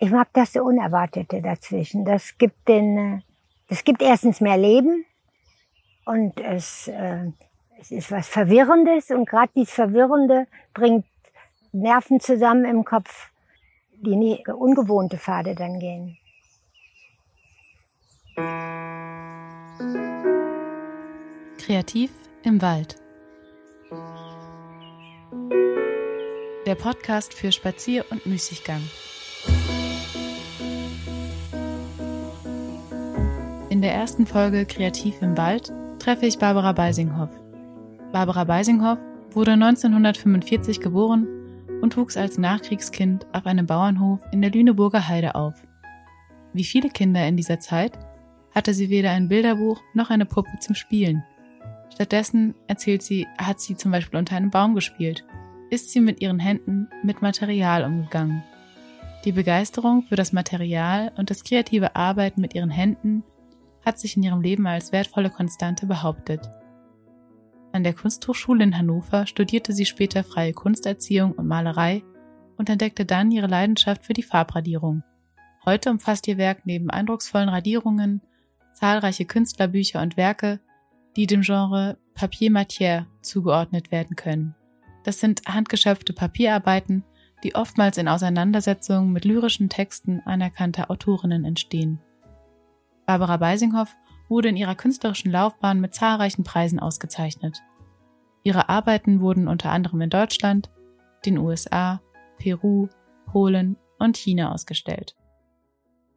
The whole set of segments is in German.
Ich mag das Unerwartete dazwischen. Das gibt den, das gibt erstens mehr Leben und es, äh, es ist was Verwirrendes und gerade dieses Verwirrende bringt Nerven zusammen im Kopf, die nie ungewohnte Pfade dann gehen. Kreativ im Wald. Der Podcast für Spazier- und Müßiggang. In der ersten Folge Kreativ im Wald treffe ich Barbara Beisinghoff. Barbara Beisinghoff wurde 1945 geboren und wuchs als Nachkriegskind auf einem Bauernhof in der Lüneburger Heide auf. Wie viele Kinder in dieser Zeit hatte sie weder ein Bilderbuch noch eine Puppe zum Spielen. Stattdessen, erzählt sie, hat sie zum Beispiel unter einem Baum gespielt, ist sie mit ihren Händen mit Material umgegangen. Die Begeisterung für das Material und das kreative Arbeiten mit ihren Händen hat sich in ihrem Leben als wertvolle Konstante behauptet. An der Kunsthochschule in Hannover studierte sie später freie Kunsterziehung und Malerei und entdeckte dann ihre Leidenschaft für die Farbradierung. Heute umfasst ihr Werk neben eindrucksvollen Radierungen zahlreiche Künstlerbücher und Werke, die dem Genre Papier-Matière zugeordnet werden können. Das sind handgeschöpfte Papierarbeiten, die oftmals in Auseinandersetzungen mit lyrischen Texten anerkannter Autorinnen entstehen. Barbara Beisinghoff wurde in ihrer künstlerischen Laufbahn mit zahlreichen Preisen ausgezeichnet. Ihre Arbeiten wurden unter anderem in Deutschland, den USA, Peru, Polen und China ausgestellt.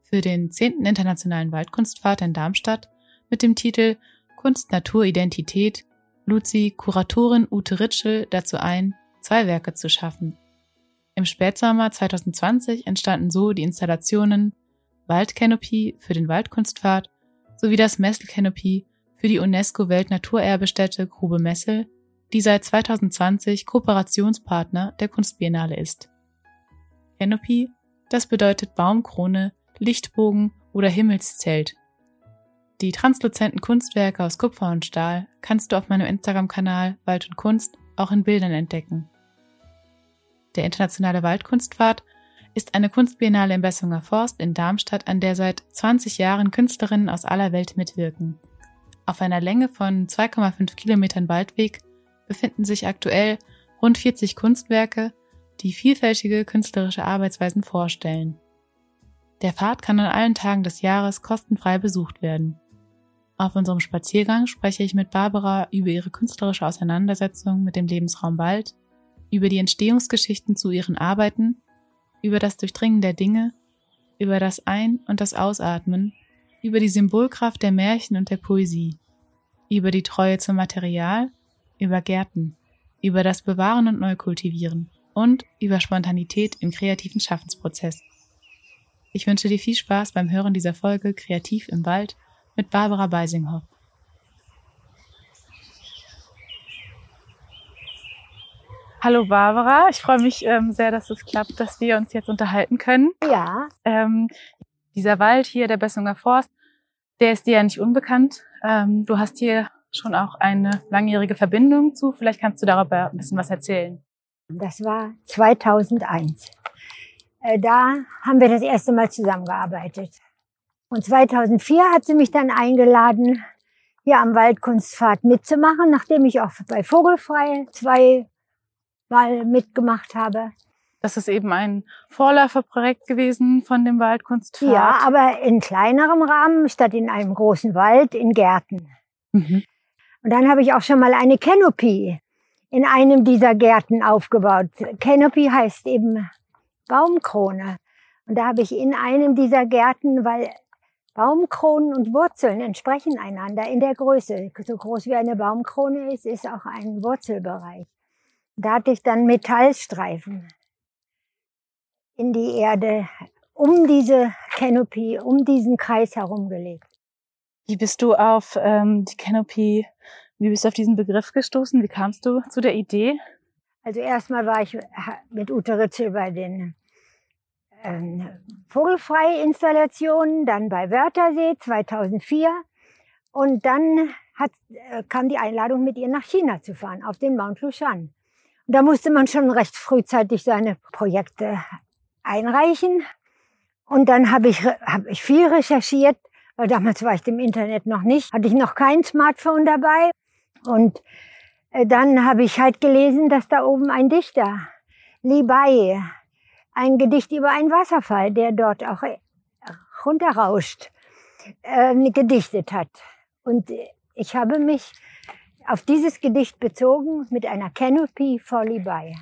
Für den 10. Internationalen Waldkunstfahrt in Darmstadt mit dem Titel Kunst, Natur, Identität lud sie Kuratorin Ute Ritschel dazu ein, zwei Werke zu schaffen. Im Spätsommer 2020 entstanden so die Installationen Waldcanopy für den Waldkunstpfad sowie das Messel für die UNESCO Weltnaturerbestätte Grube Messel, die seit 2020 Kooperationspartner der Kunstbiennale ist. Canopy, das bedeutet Baumkrone, Lichtbogen oder Himmelszelt. Die transluzenten Kunstwerke aus Kupfer und Stahl kannst du auf meinem Instagram-Kanal Wald und Kunst auch in Bildern entdecken. Der Internationale Waldkunstfahrt ist eine Kunstbiennale im Bessunger Forst in Darmstadt, an der seit 20 Jahren Künstlerinnen aus aller Welt mitwirken. Auf einer Länge von 2,5 Kilometern Waldweg befinden sich aktuell rund 40 Kunstwerke, die vielfältige künstlerische Arbeitsweisen vorstellen. Der Pfad kann an allen Tagen des Jahres kostenfrei besucht werden. Auf unserem Spaziergang spreche ich mit Barbara über ihre künstlerische Auseinandersetzung mit dem Lebensraum Wald, über die Entstehungsgeschichten zu ihren Arbeiten über das Durchdringen der Dinge, über das Ein- und das Ausatmen, über die Symbolkraft der Märchen und der Poesie, über die Treue zum Material, über Gärten, über das Bewahren und Neukultivieren und über Spontanität im kreativen Schaffensprozess. Ich wünsche dir viel Spaß beim Hören dieser Folge Kreativ im Wald mit Barbara Beisinghoff. Hallo Barbara, ich freue mich ähm, sehr, dass es klappt, dass wir uns jetzt unterhalten können. Ja. Ähm, dieser Wald hier, der Bessunger Forst, der ist dir ja nicht unbekannt. Ähm, du hast hier schon auch eine langjährige Verbindung zu. Vielleicht kannst du darüber ein bisschen was erzählen. Das war 2001. Äh, da haben wir das erste Mal zusammengearbeitet. Und 2004 hat sie mich dann eingeladen, hier am Waldkunstfahrt mitzumachen, nachdem ich auch bei Vogelfrei zwei mal mitgemacht habe. Das ist eben ein Vorläuferprojekt gewesen von dem Waldkunstpfad. Ja, aber in kleinerem Rahmen, statt in einem großen Wald, in Gärten. Mhm. Und dann habe ich auch schon mal eine Canopy in einem dieser Gärten aufgebaut. Canopy heißt eben Baumkrone. Und da habe ich in einem dieser Gärten, weil Baumkronen und Wurzeln entsprechen einander in der Größe. So groß wie eine Baumkrone ist, ist auch ein Wurzelbereich. Da hatte ich dann Metallstreifen in die Erde um diese Canopy, um diesen Kreis herumgelegt. Wie bist du auf ähm, die Canopy, wie bist du auf diesen Begriff gestoßen? Wie kamst du zu der Idee? Also erstmal war ich mit Ute Ritzel bei den ähm, Vogelfrei-Installationen, dann bei Wörthersee 2004 und dann hat, äh, kam die Einladung, mit ihr nach China zu fahren, auf den Mount Lushan. Da musste man schon recht frühzeitig seine Projekte einreichen. Und dann habe ich, hab ich viel recherchiert, weil damals war ich im Internet noch nicht, hatte ich noch kein Smartphone dabei. Und äh, dann habe ich halt gelesen, dass da oben ein Dichter, Li Bai, ein Gedicht über einen Wasserfall, der dort auch äh, runterrauscht, äh, gedichtet hat. Und ich habe mich auf dieses Gedicht bezogen mit einer Canopy vor Li Bai.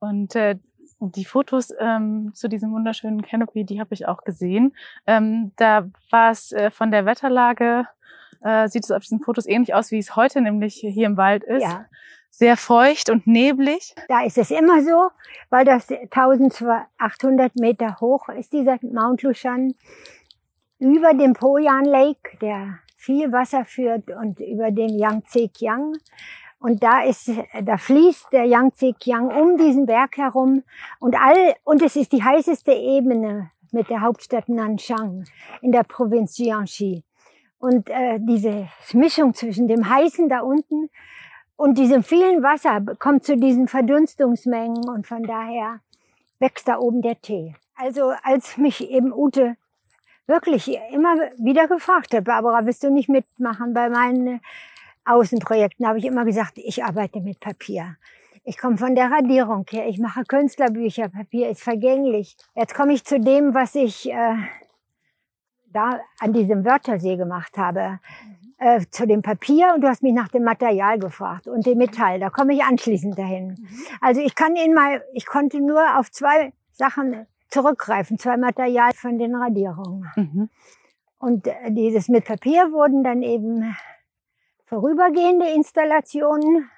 Und äh, die Fotos ähm, zu diesem wunderschönen Canopy, die habe ich auch gesehen. Ähm, da war es äh, von der Wetterlage, äh, sieht es auf diesen Fotos ähnlich aus, wie es heute nämlich hier im Wald ist. Ja. Sehr feucht und neblig. Da ist es immer so, weil das 1800 Meter hoch ist, dieser Mount Lushan, über dem Poyan Lake, der viel Wasser führt und über den Yangtze Kiang. Und da ist, da fließt der Yangtze Kiang um diesen Berg herum und all, und es ist die heißeste Ebene mit der Hauptstadt Nanchang in der Provinz Jiangxi. Und äh, diese Mischung zwischen dem heißen da unten und diesem vielen Wasser kommt zu diesen Verdunstungsmengen und von daher wächst da oben der Tee. Also als mich eben Ute wirklich immer wieder gefragt hat, Barbara, willst du nicht mitmachen bei meinen Außenprojekten habe ich immer gesagt, ich arbeite mit Papier. Ich komme von der Radierung her, ich mache Künstlerbücher, Papier ist vergänglich. Jetzt komme ich zu dem, was ich äh, da an diesem Wörtersee gemacht habe. Äh, zu dem Papier und du hast mich nach dem Material gefragt und dem Metall. Da komme ich anschließend dahin. Also ich kann Ihnen mal, ich konnte nur auf zwei Sachen zurückgreifen, zwei Material von den Radierungen. Mhm. Und äh, dieses mit Papier wurden dann eben vorübergehende Installationen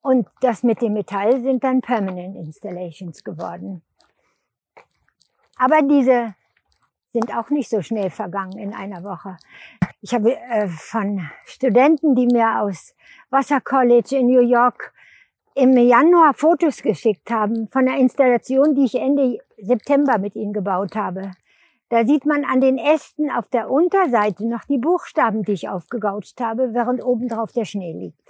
und das mit dem Metall sind dann Permanent Installations geworden. Aber diese sind auch nicht so schnell vergangen in einer Woche. Ich habe äh, von Studenten, die mir aus Wasser College in New York im Januar Fotos geschickt haben von einer Installation, die ich Ende September mit ihnen gebaut habe. Da sieht man an den Ästen auf der Unterseite noch die Buchstaben, die ich aufgegaucht habe, während obendrauf der Schnee liegt.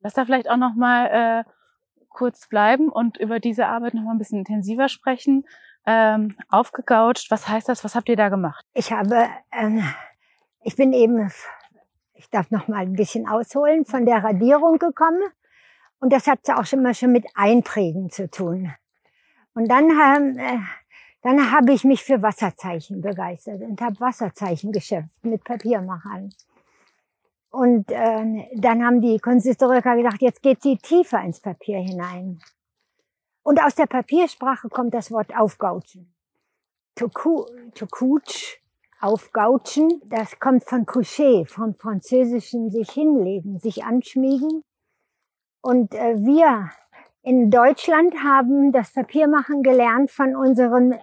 Lass da vielleicht auch noch mal äh, kurz bleiben und über diese Arbeit noch mal ein bisschen intensiver sprechen. Ähm, aufgegaucht, was heißt das? Was habt ihr da gemacht? Ich habe, ähm, ich bin eben, ich darf noch mal ein bisschen ausholen, von der Radierung gekommen und das hat auch schon mal schon mit Einprägen zu tun. Und dann haben äh, dann habe ich mich für Wasserzeichen begeistert und habe Wasserzeichen geschöpft mit Papiermachern. Und äh, dann haben die Kunsthistoriker gedacht, jetzt geht sie tiefer ins Papier hinein. Und aus der Papiersprache kommt das Wort aufgautschen. Couch, aufgautschen, das kommt von coucher, vom französischen sich hinlegen, sich anschmiegen. Und äh, wir in Deutschland haben das Papiermachen gelernt von unseren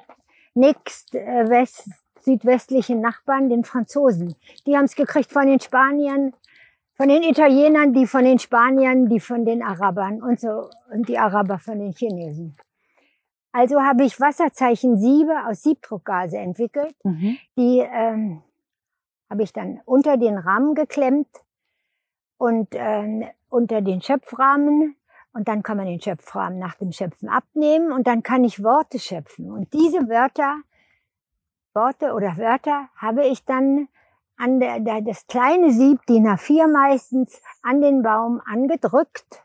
nächst äh, west, südwestlichen Nachbarn, den Franzosen. Die haben es gekriegt von den Spaniern, von den Italienern, die von den Spaniern, die von den Arabern und so und die Araber von den Chinesen. Also habe ich Wasserzeichen Siebe aus Siebdruckgase entwickelt. Mhm. Die ähm, habe ich dann unter den Rahmen geklemmt und äh, unter den Schöpfrahmen und dann kann man den Schöpfrahmen nach dem Schöpfen abnehmen und dann kann ich Worte schöpfen. Und diese Wörter, Worte oder Wörter habe ich dann an der, der, das kleine Sieb, DIN A4 meistens, an den Baum angedrückt,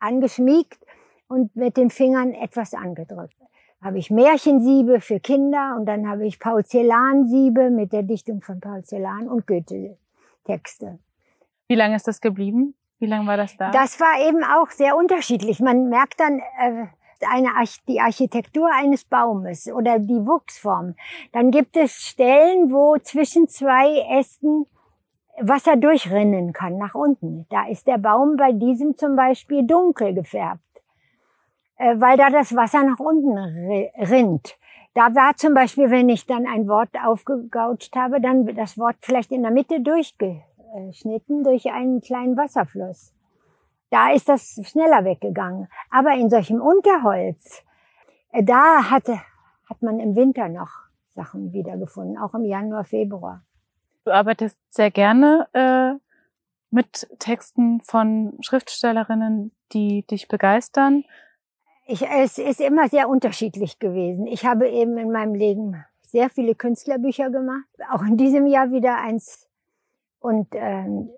angeschmiegt und mit den Fingern etwas angedrückt. Habe ich Märchensiebe für Kinder und dann habe ich Paul Celan-Siebe mit der Dichtung von Celan und Goethe-Texte. Wie lange ist das geblieben? Wie lange war das da? Das war eben auch sehr unterschiedlich. Man merkt dann äh, eine Arch die Architektur eines Baumes oder die Wuchsform. Dann gibt es Stellen, wo zwischen zwei Ästen Wasser durchrinnen kann nach unten. Da ist der Baum bei diesem zum Beispiel dunkel gefärbt, äh, weil da das Wasser nach unten rinnt. Da war zum Beispiel, wenn ich dann ein Wort aufgegaucht habe, dann das Wort vielleicht in der Mitte durchge geschnitten durch einen kleinen Wasserfluss. Da ist das schneller weggegangen. Aber in solchem Unterholz, äh, da hatte, hat man im Winter noch Sachen wiedergefunden, auch im Januar, Februar. Du arbeitest sehr gerne äh, mit Texten von Schriftstellerinnen, die dich begeistern. Ich, es ist immer sehr unterschiedlich gewesen. Ich habe eben in meinem Leben sehr viele Künstlerbücher gemacht, auch in diesem Jahr wieder eins. Und ähm,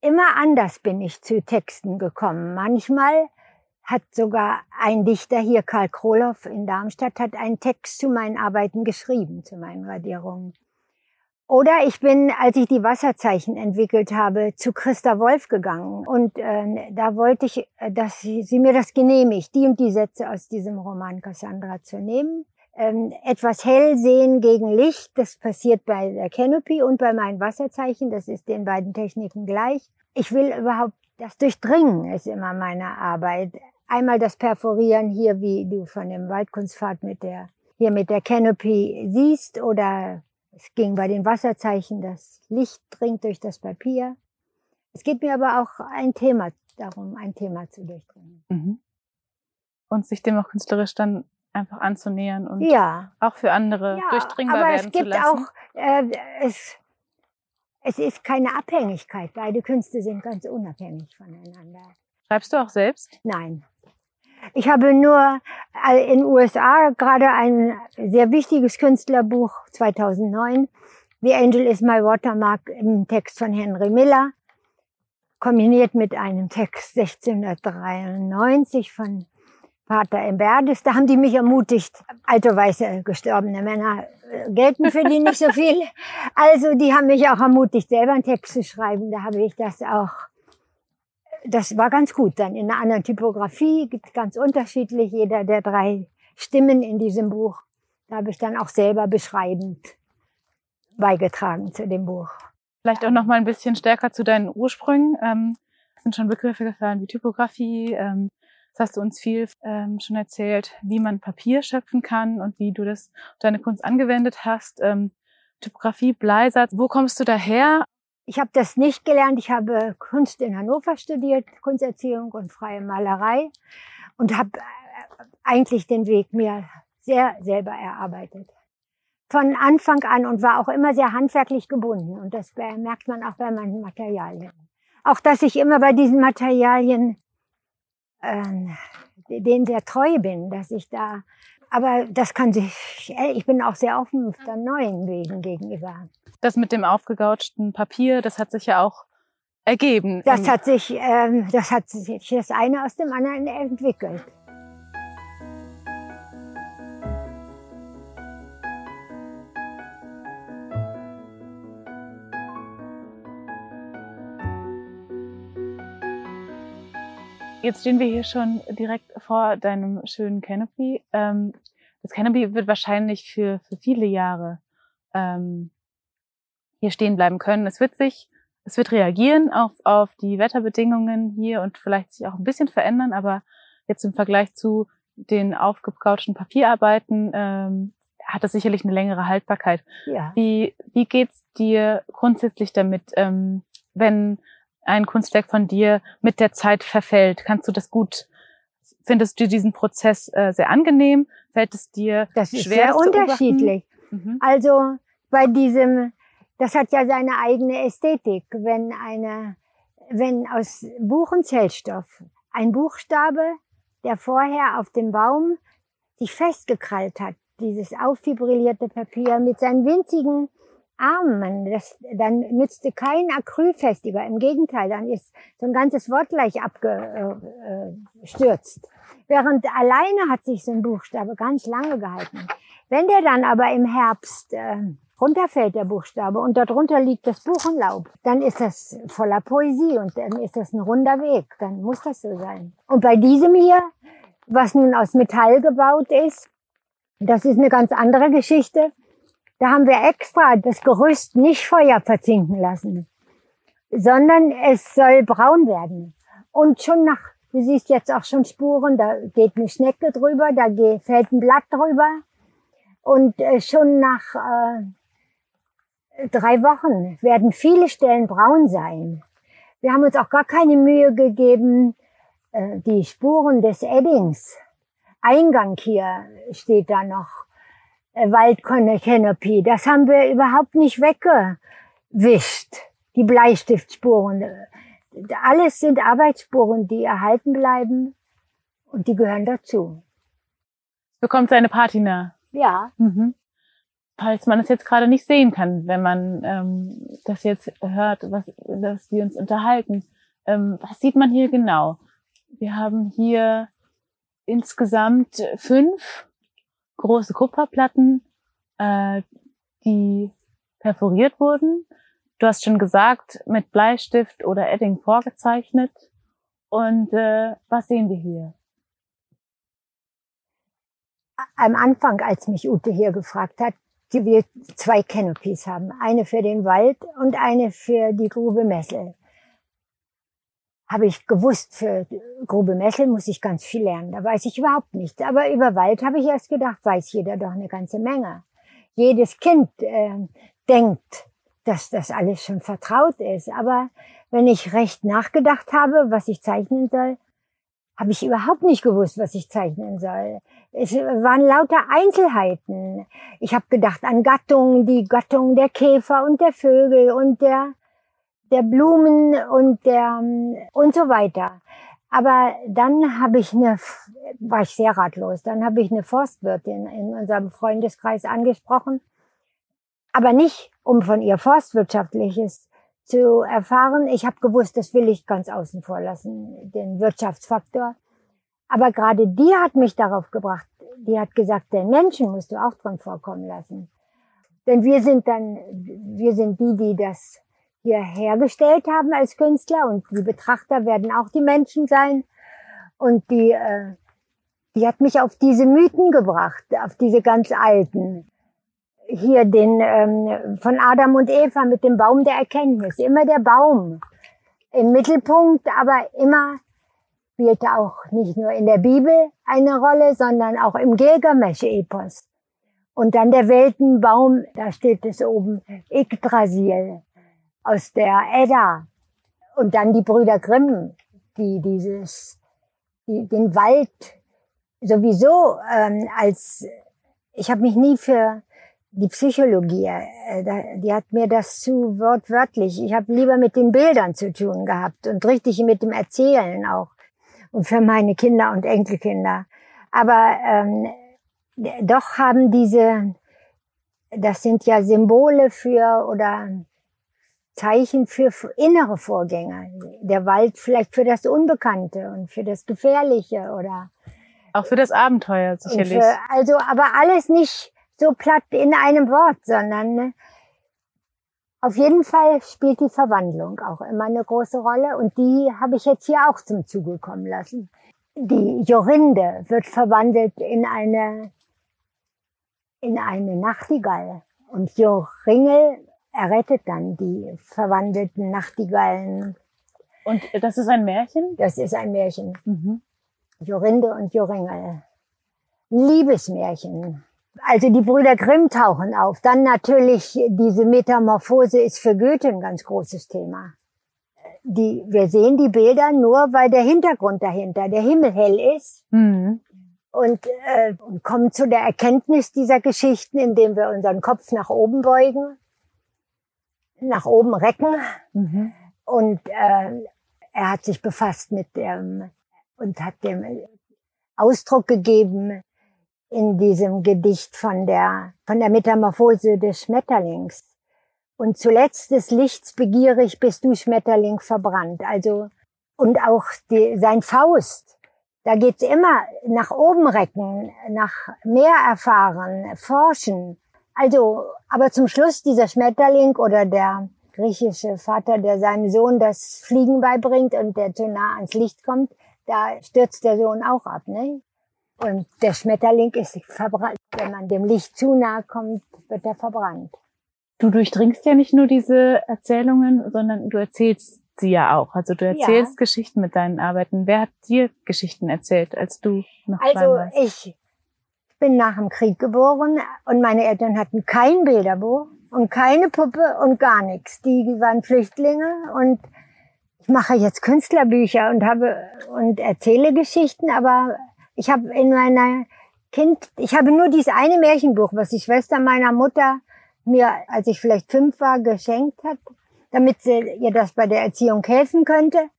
immer anders bin ich zu Texten gekommen. Manchmal hat sogar ein Dichter hier, Karl Kroloff in Darmstadt, hat einen Text zu meinen Arbeiten geschrieben, zu meinen Radierungen. Oder ich bin, als ich die Wasserzeichen entwickelt habe, zu Christa Wolf gegangen. Und äh, da wollte ich, äh, dass sie, sie mir das genehmigt, die und die Sätze aus diesem Roman Cassandra zu nehmen. Ähm, etwas hell sehen gegen Licht, das passiert bei der Canopy und bei meinen Wasserzeichen, das ist den beiden Techniken gleich. Ich will überhaupt das Durchdringen ist immer meine Arbeit. Einmal das Perforieren hier, wie du von dem Waldkunstfahrt mit der, hier mit der Canopy siehst oder es ging bei den Wasserzeichen, das Licht dringt durch das Papier. Es geht mir aber auch ein Thema darum, ein Thema zu durchdringen. Mhm. Und sich dem auch künstlerisch dann einfach anzunähern und ja. auch für andere ja, durchdringbar werden zu lassen. Aber es gibt auch, äh, es, es ist keine Abhängigkeit. Beide Künste sind ganz unabhängig voneinander. Schreibst du auch selbst? Nein. Ich habe nur äh, in den USA gerade ein sehr wichtiges Künstlerbuch 2009, The Angel is My Watermark, im Text von Henry Miller, kombiniert mit einem Text 1693 von Pater Emberdes. Da haben die mich ermutigt. Alte, weiße, gestorbene Männer äh, gelten für die nicht so viel. Also die haben mich auch ermutigt, selber einen Text zu schreiben. Da habe ich das auch das war ganz gut. Dann in einer anderen Typografie, gibt ganz unterschiedlich, jeder der drei Stimmen in diesem Buch. Da habe ich dann auch selber beschreibend beigetragen zu dem Buch. Vielleicht auch noch mal ein bisschen stärker zu deinen Ursprüngen. Ähm, sind schon Begriffe gefallen wie Typografie. Ähm, das hast du uns viel ähm, schon erzählt, wie man Papier schöpfen kann und wie du das deine Kunst angewendet hast. Ähm, Typografie, Bleisatz. Wo kommst du daher? Ich habe das nicht gelernt. Ich habe Kunst in Hannover studiert, Kunsterziehung und freie Malerei und habe äh, eigentlich den Weg mir sehr selber erarbeitet. Von Anfang an und war auch immer sehr handwerklich gebunden. Und das merkt man auch bei meinen Materialien. Auch, dass ich immer bei diesen Materialien äh, denen sehr treu bin, dass ich da aber das kann sich, ich bin auch sehr offen dann neuen Wegen gegenüber. Das mit dem aufgegautschten Papier, das hat sich ja auch ergeben. Das hat sich, ähm, das hat sich das eine aus dem anderen entwickelt. Jetzt stehen wir hier schon direkt vor deinem schönen Canopy. Ähm, das Canopy wird wahrscheinlich für, für viele Jahre ähm, hier stehen bleiben können. Es wird sich, es wird reagieren auf, auf die Wetterbedingungen hier und vielleicht sich auch ein bisschen verändern, aber jetzt im Vergleich zu den aufgekautschten Papierarbeiten ähm, hat es sicherlich eine längere Haltbarkeit. Ja. Wie, wie geht's dir grundsätzlich damit, ähm, wenn ein Kunstwerk von dir mit der Zeit verfällt? Kannst du das gut, findest du diesen Prozess äh, sehr angenehm? Fällt es dir das ist schwer? Sehr unterschiedlich. Mhm. Also bei diesem, das hat ja seine eigene Ästhetik. Wenn eine, wenn aus Buchenzellstoff ein Buchstabe, der vorher auf dem Baum sich festgekrallt hat, dieses auffibrillierte Papier mit seinen winzigen Armen, das, dann nützte kein Acrylfestiger. Im Gegenteil, dann ist so ein ganzes Wort gleich abgestürzt. Während alleine hat sich so ein Buchstabe ganz lange gehalten. Wenn der dann aber im Herbst äh, runterfällt, der Buchstabe, und darunter liegt das Buchenlaub, dann ist das voller Poesie und dann ist das ein runder Weg. Dann muss das so sein. Und bei diesem hier, was nun aus Metall gebaut ist, das ist eine ganz andere Geschichte. Da haben wir extra das Gerüst nicht Feuer verzinken lassen, sondern es soll braun werden. Und schon nach, du siehst jetzt auch schon Spuren, da geht eine Schnecke drüber, da geht, fällt ein Blatt drüber. Und äh, schon nach äh, drei Wochen werden viele Stellen braun sein. Wir haben uns auch gar keine Mühe gegeben, äh, die Spuren des Eddings. Eingang hier steht da noch äh, Waldkanopie. Das haben wir überhaupt nicht weggewischt, die Bleistiftspuren. Alles sind Arbeitsspuren, die erhalten bleiben und die gehören dazu. Bekommt seine Patina. Ja. Mhm. falls man es jetzt gerade nicht sehen kann, wenn man ähm, das jetzt hört, was, dass wir uns unterhalten. Ähm, was sieht man hier genau? Wir haben hier insgesamt fünf große Kupferplatten, äh, die perforiert wurden. Du hast schon gesagt, mit Bleistift oder Edding vorgezeichnet. Und äh, was sehen wir hier? Am Anfang, als mich Ute hier gefragt hat, die wir zwei Canopies haben. Eine für den Wald und eine für die Grube Messel. Habe ich gewusst, für Grube Messel muss ich ganz viel lernen. Da weiß ich überhaupt nichts. Aber über Wald habe ich erst gedacht, weiß jeder doch eine ganze Menge. Jedes Kind äh, denkt, dass das alles schon vertraut ist. Aber wenn ich recht nachgedacht habe, was ich zeichnen soll, habe ich überhaupt nicht gewusst, was ich zeichnen soll. Es waren lauter Einzelheiten. Ich habe gedacht an Gattungen, die Gattungen der Käfer und der Vögel und der, der Blumen und der und so weiter. Aber dann habe ich eine, war ich sehr ratlos. Dann habe ich eine Forstwirtin in unserem Freundeskreis angesprochen, aber nicht um von ihr forstwirtschaftliches zu erfahren. Ich habe gewusst, das will ich ganz außen vor lassen, den Wirtschaftsfaktor. Aber gerade die hat mich darauf gebracht. Die hat gesagt, den Menschen musst du auch dran vorkommen lassen. Denn wir sind dann, wir sind die, die das hier hergestellt haben als Künstler und die Betrachter werden auch die Menschen sein. Und die, äh, die hat mich auf diese Mythen gebracht, auf diese ganz alten hier den ähm, von Adam und Eva mit dem Baum der Erkenntnis. Immer der Baum im Mittelpunkt, aber immer spielte auch nicht nur in der Bibel eine Rolle, sondern auch im Gilgamesch-Epos. Und dann der Weltenbaum, da steht es oben, Yggdrasil aus der Edda. Und dann die Brüder Grimm, die dieses, die, den Wald sowieso ähm, als, ich habe mich nie für die Psychologie, äh, die hat mir das zu wortwörtlich. Ich habe lieber mit den Bildern zu tun gehabt und richtig mit dem Erzählen auch. Und für meine Kinder und Enkelkinder. Aber ähm, doch haben diese, das sind ja Symbole für oder Zeichen für innere Vorgänge. Der Wald vielleicht für das Unbekannte und für das Gefährliche oder auch für das Abenteuer sicherlich. Für, also, aber alles nicht so platt in einem Wort, sondern ne, auf jeden Fall spielt die Verwandlung auch immer eine große Rolle und die habe ich jetzt hier auch zum Zuge kommen lassen. Die Jorinde wird verwandelt in eine, in eine Nachtigall und Joringel errettet dann die verwandelten Nachtigallen. Und das ist ein Märchen? Das ist ein Märchen. Mhm. Jorinde und Joringel. Liebesmärchen. Also die Brüder Grimm tauchen auf. Dann natürlich diese Metamorphose ist für Goethe ein ganz großes Thema. Die, wir sehen die Bilder nur, weil der Hintergrund dahinter, der Himmel hell ist. Mhm. Und, äh, und kommen zu der Erkenntnis dieser Geschichten, indem wir unseren Kopf nach oben beugen, nach oben recken. Mhm. Und äh, er hat sich befasst mit dem und hat dem Ausdruck gegeben, in diesem Gedicht von der, von der Metamorphose des Schmetterlings. Und zuletzt des Lichts begierig bist du Schmetterling verbrannt. Also, und auch die, sein Faust. Da geht's immer nach oben recken, nach mehr erfahren, forschen. Also, aber zum Schluss dieser Schmetterling oder der griechische Vater, der seinem Sohn das Fliegen beibringt und der zu nah ans Licht kommt, da stürzt der Sohn auch ab, ne? Und der Schmetterling ist verbrannt. Wenn man dem Licht zu nahe kommt, wird er verbrannt. Du durchdringst ja nicht nur diese Erzählungen, sondern du erzählst sie ja auch. Also du erzählst ja. Geschichten mit deinen Arbeiten. Wer hat dir Geschichten erzählt, als du noch Also ich bin nach dem Krieg geboren und meine Eltern hatten kein Bilderbuch und keine Puppe und gar nichts. Die waren Flüchtlinge und ich mache jetzt Künstlerbücher und habe und erzähle Geschichten, aber ich habe in meiner Kind, ich habe nur dieses eine Märchenbuch, was die Schwester meiner Mutter mir, als ich vielleicht fünf war, geschenkt hat, damit sie ihr das bei der Erziehung helfen könnte.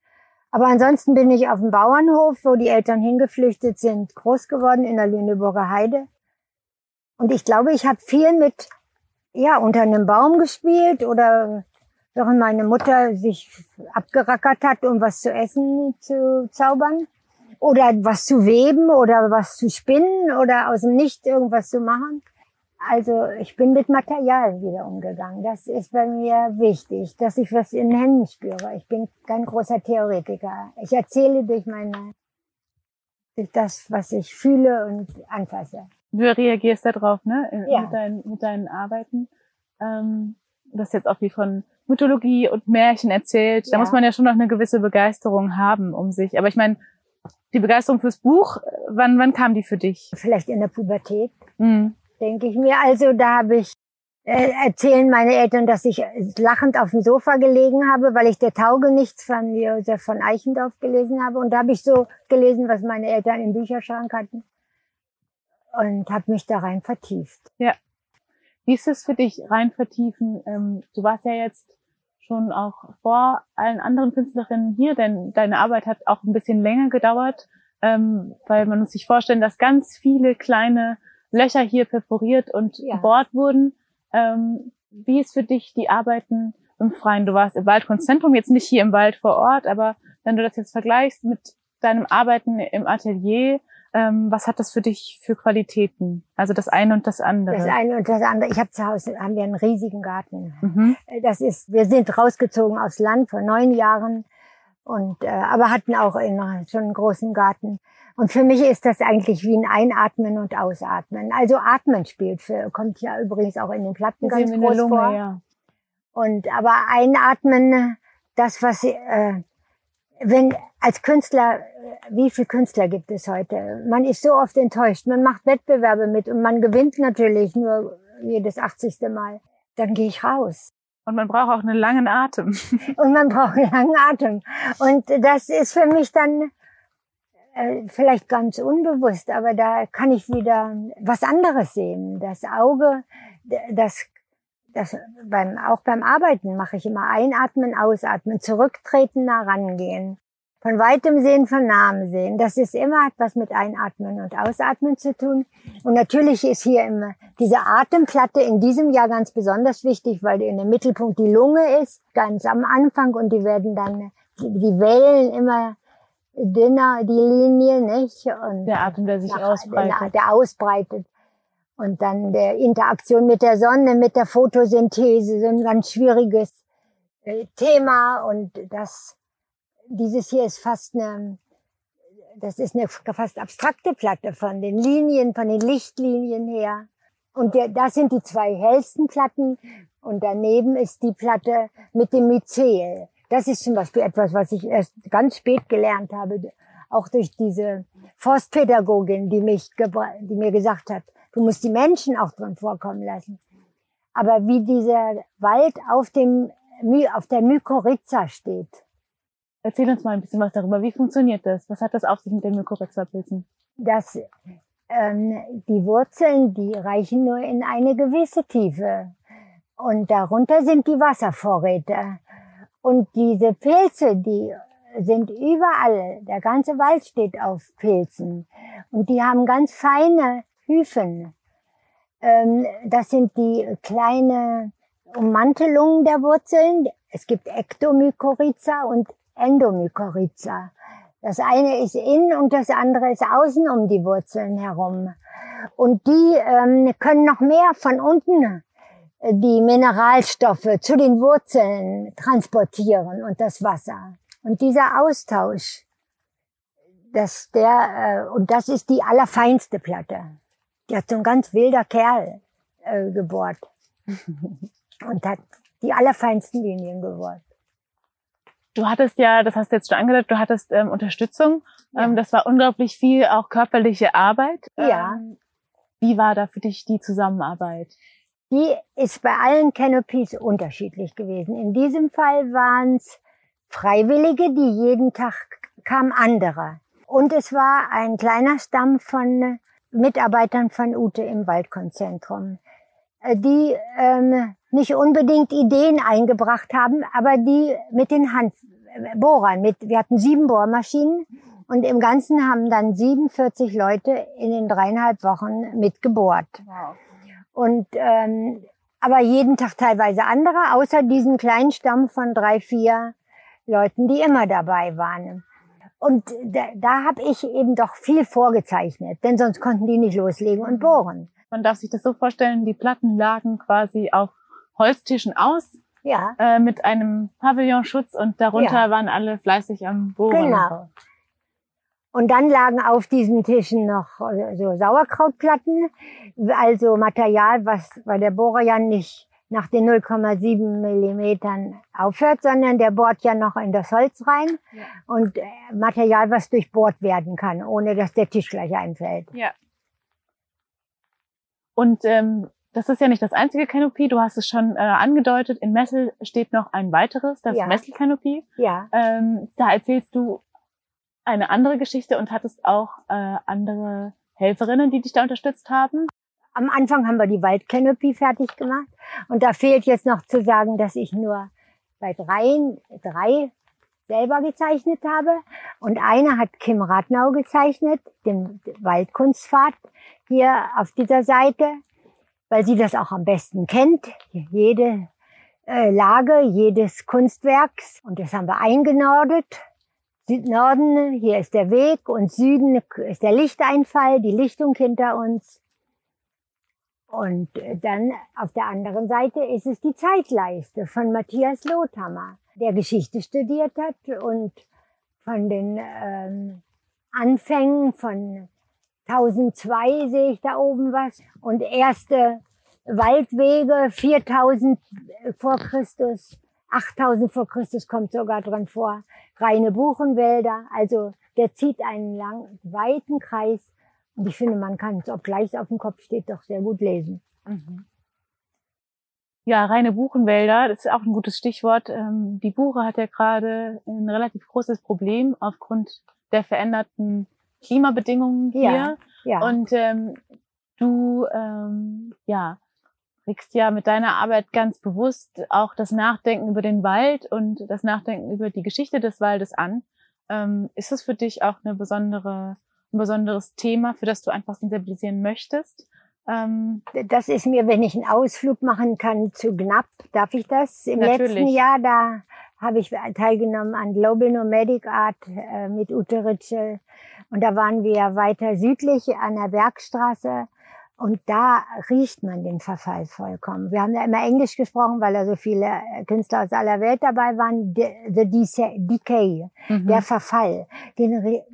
Aber ansonsten bin ich auf dem Bauernhof, wo die Eltern hingeflüchtet sind, groß geworden in der Lüneburger Heide. Und ich glaube, ich habe viel mit ja, unter einem Baum gespielt oder während meine Mutter sich abgerackert hat, um was zu essen zu zaubern. Oder was zu weben oder was zu spinnen oder aus dem Nichts irgendwas zu machen. Also ich bin mit Material wieder umgegangen. Das ist bei mir wichtig, dass ich was in den Händen spüre. Ich bin kein großer Theoretiker. Ich erzähle durch meine, durch das, was ich fühle und anfasse. Du reagierst darauf, ne? Ja. Mit, deinen, mit deinen Arbeiten. Ähm, du hast jetzt auch wie von Mythologie und Märchen erzählt. Da muss man ja schon noch eine gewisse Begeisterung haben um sich. Aber ich meine, die Begeisterung fürs Buch, wann, wann kam die für dich? Vielleicht in der Pubertät. Mhm denke ich mir. Also da habe ich äh, erzählen meine Eltern, dass ich lachend auf dem Sofa gelegen habe, weil ich der Tauge nichts von Josef von Eichendorff gelesen habe. Und da habe ich so gelesen, was meine Eltern im Bücherschrank hatten. Und habe mich da rein vertieft. Ja. Wie ist es für dich, rein vertiefen? Ähm, du warst ja jetzt schon auch vor allen anderen Künstlerinnen hier, denn deine Arbeit hat auch ein bisschen länger gedauert, ähm, weil man muss sich vorstellen, dass ganz viele kleine Löcher hier perforiert und ja. gebohrt wurden. Ähm, wie ist für dich die Arbeiten im Freien? Du warst im Waldkunstzentrum, jetzt nicht hier im Wald vor Ort, aber wenn du das jetzt vergleichst mit deinem Arbeiten im Atelier, ähm, was hat das für dich für Qualitäten? Also das eine und das andere. Das eine und das andere. Ich habe zu Hause haben wir einen riesigen Garten. Mhm. Das ist, wir sind rausgezogen aus Land vor neun Jahren und äh, aber hatten auch in, schon einen großen Garten. Und für mich ist das eigentlich wie ein Einatmen und Ausatmen. Also Atmen spielt für, kommt ja übrigens auch in den Platten ganz groß Lunge, vor. Ja. Und aber Einatmen, das was äh, wenn als Künstler, wie viele Künstler gibt es heute? Man ist so oft enttäuscht. Man macht Wettbewerbe mit und man gewinnt natürlich nur jedes 80. Mal. Dann gehe ich raus. Und man braucht auch einen langen Atem. Und man braucht einen langen Atem. Und das ist für mich dann vielleicht ganz unbewusst, aber da kann ich wieder was anderes sehen. Das Auge, das, das beim, auch beim Arbeiten mache ich immer einatmen, ausatmen, zurücktreten, nah rangehen. Von weitem sehen, von nahem sehen. Das ist immer etwas mit Einatmen und Ausatmen zu tun. Und natürlich ist hier immer diese Atemplatte in diesem Jahr ganz besonders wichtig, weil in dem Mittelpunkt die Lunge ist, ganz am Anfang und die werden dann, die Wellen immer dünner, die Linie, nicht? Und der Atem, der sich nach, ausbreitet. Der, der ausbreitet. Und dann der Interaktion mit der Sonne, mit der Photosynthese, so ein ganz schwieriges äh, Thema. Und das, dieses hier ist fast eine, das ist eine fast abstrakte Platte von den Linien, von den Lichtlinien her. Und der, das sind die zwei hellsten Platten. Und daneben ist die Platte mit dem Myzel. Das ist zum Beispiel etwas, was ich erst ganz spät gelernt habe, auch durch diese Forstpädagogin, die mich, die mir gesagt hat, du musst die Menschen auch drin vorkommen lassen. Aber wie dieser Wald auf dem, auf der Mykorrhiza steht. Erzähl uns mal ein bisschen was darüber. Wie funktioniert das? Was hat das auf sich mit den Mykorrhiza-Pilzen? Das, ähm, die Wurzeln, die reichen nur in eine gewisse Tiefe. Und darunter sind die Wasservorräte. Und diese Pilze, die sind überall. Der ganze Wald steht auf Pilzen. Und die haben ganz feine Hyphen. Ähm, das sind die kleine Ummantelungen der Wurzeln. Es gibt Ektomykorrhiza und Endomykorrhiza. Das eine ist innen und das andere ist außen um die Wurzeln herum. Und die ähm, können noch mehr von unten die Mineralstoffe zu den Wurzeln transportieren und das Wasser. Und dieser Austausch, dass der, äh, und das ist die allerfeinste Platte. Die hat so ein ganz wilder Kerl äh, gebohrt und hat die allerfeinsten Linien gebohrt. Du hattest ja, das hast du jetzt schon angedeutet, du hattest ähm, Unterstützung. Ja. Ähm, das war unglaublich viel auch körperliche Arbeit. Ja. Ähm, wie war da für dich die Zusammenarbeit? Die ist bei allen Canopies unterschiedlich gewesen. In diesem Fall waren es Freiwillige, die jeden Tag kamen andere. Und es war ein kleiner Stamm von Mitarbeitern von Ute im Waldkonzentrum, äh, die ähm, nicht unbedingt Ideen eingebracht haben, aber die mit den Handbohrern, mit, wir hatten sieben Bohrmaschinen und im Ganzen haben dann 47 Leute in den dreieinhalb Wochen mitgebohrt. Wow. Und ähm, aber jeden Tag teilweise andere, außer diesen kleinen Stamm von drei, vier Leuten, die immer dabei waren. Und da, da habe ich eben doch viel vorgezeichnet, denn sonst konnten die nicht loslegen und bohren. Man darf sich das so vorstellen, die Platten lagen quasi auf Holztischen aus, Ja, äh, mit einem Pavillonschutz und darunter Ja. waren alle fleißig am Bohren. Genau. Und dann lagen auf diesen Tischen noch äh, so Sauerkrautplatten, also Material, was weil der Bohrer ja nicht nach den 0,7 Millimetern aufhört, sondern der bohrt ja noch in das Holz rein Ja. und äh, Material, was durchbohrt werden kann, ohne dass der Tisch gleich einfällt. Ja. Und ähm, das ist ja nicht das einzige Kanopie. Du hast es schon äh, angedeutet. In Messel steht noch ein weiteres, das Ja. Messel-Kanopie. Ja, Ähm, da erzählst du eine andere Geschichte und hattest auch äh, andere Helferinnen, die dich da unterstützt haben. am Anfang haben wir die Waldcanopy fertig gemacht und da fehlt jetzt noch zu sagen, dass ich nur bei dreien, drei selber gezeichnet habe und eine hat Kim Ratnau gezeichnet, den Waldkunstpfad hier auf dieser Seite, weil sie das auch am besten kennt, jede äh, Lage jedes Kunstwerks und das haben wir eingenordet. Südnorden, hier ist der Weg und Süden ist der Lichteinfall, die Lichtung hinter uns. Und äh, dann auf der anderen Seite ist es die Zeitleiste von Matthias Lothammer, der Geschichte studiert hat und von den ähm, Anfängen von 1002 sehe ich da oben was und erste Waldwege 4000 vor Christus, 8000 vor Christus kommt sogar dran vor, reine Buchenwälder, also der zieht einen langen, weiten Kreis und ich finde, man kann es, obgleich es auf dem Kopf steht, doch sehr gut lesen. Ja, reine Buchenwälder, das ist auch ein gutes Stichwort. Ähm, die Buche hat ja gerade ein relativ großes Problem aufgrund der veränderten Klimabedingungen Ja, hier. Ja, Und ähm, du ähm, ja, regst ja mit deiner Arbeit ganz bewusst auch das Nachdenken über den Wald und das Nachdenken über die Geschichte des Waldes an. Ähm, ist es für dich auch eine besondere, ein besonderes Thema, für das du einfach sensibilisieren möchtest? Ähm, das ist mir, wenn ich einen Ausflug machen kann zu Gnapp, darf ich das? Im Natürlich. letzten Jahr, da habe ich teilgenommen an Global Nomadic Art äh, mit Ute Ritschel. Und da waren wir weiter südlich an der Bergstraße. Und da riecht man den Verfall vollkommen. Wir haben da immer Englisch gesprochen, weil da so viele äh, Künstler aus aller Welt dabei waren. The, the Decay, mhm. der Verfall. Den,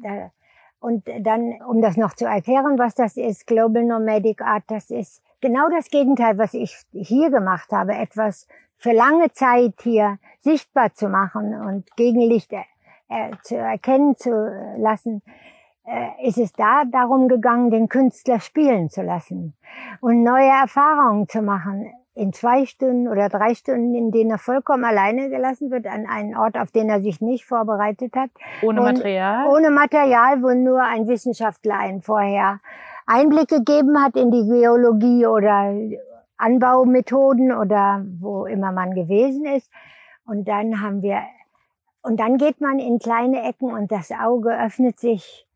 und dann, um das noch zu erklären, was das ist, Global Nomadic Art, das ist genau das Gegenteil, was ich hier gemacht habe, etwas für lange Zeit hier sichtbar zu machen und Gegenlicht äh, äh, zu erkennen zu lassen, äh, ist es da darum gegangen, den Künstler spielen zu lassen und neue Erfahrungen zu machen in zwei Stunden oder drei Stunden, in denen er vollkommen alleine gelassen wird an einen Ort, auf den er sich nicht vorbereitet hat. Ohne Material. Ohne Material, wo nur ein Wissenschaftler einen vorher Einblick gegeben hat in die Geologie oder Anbaumethoden oder wo immer man gewesen ist. Und dann haben wir, und dann geht man in kleine Ecken und das Auge öffnet sich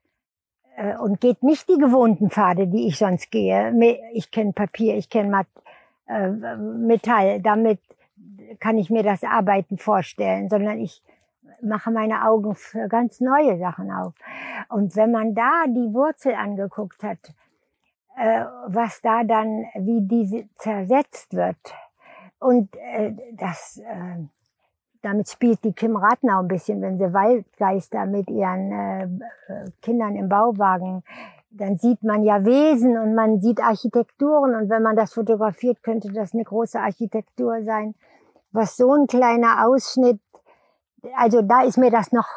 äh, und geht nicht die gewohnten Pfade, die ich sonst gehe. Ich kenne Papier, ich kenne Mat äh, Metall. Damit kann ich mir das Arbeiten vorstellen, sondern ich mache meine Augen für ganz neue Sachen auf. Und wenn man da die Wurzel angeguckt hat, äh, was da dann, wie diese zersetzt wird, und äh, das, äh, damit spielt die Kim Ratnau ein bisschen, wenn sie Waldgeister mit ihren äh, Kindern im Bauwagen, dann sieht man ja Wesen und man sieht Architekturen und wenn man das fotografiert, könnte das eine große Architektur sein. Was so ein kleiner Ausschnitt, also da ist mir das noch,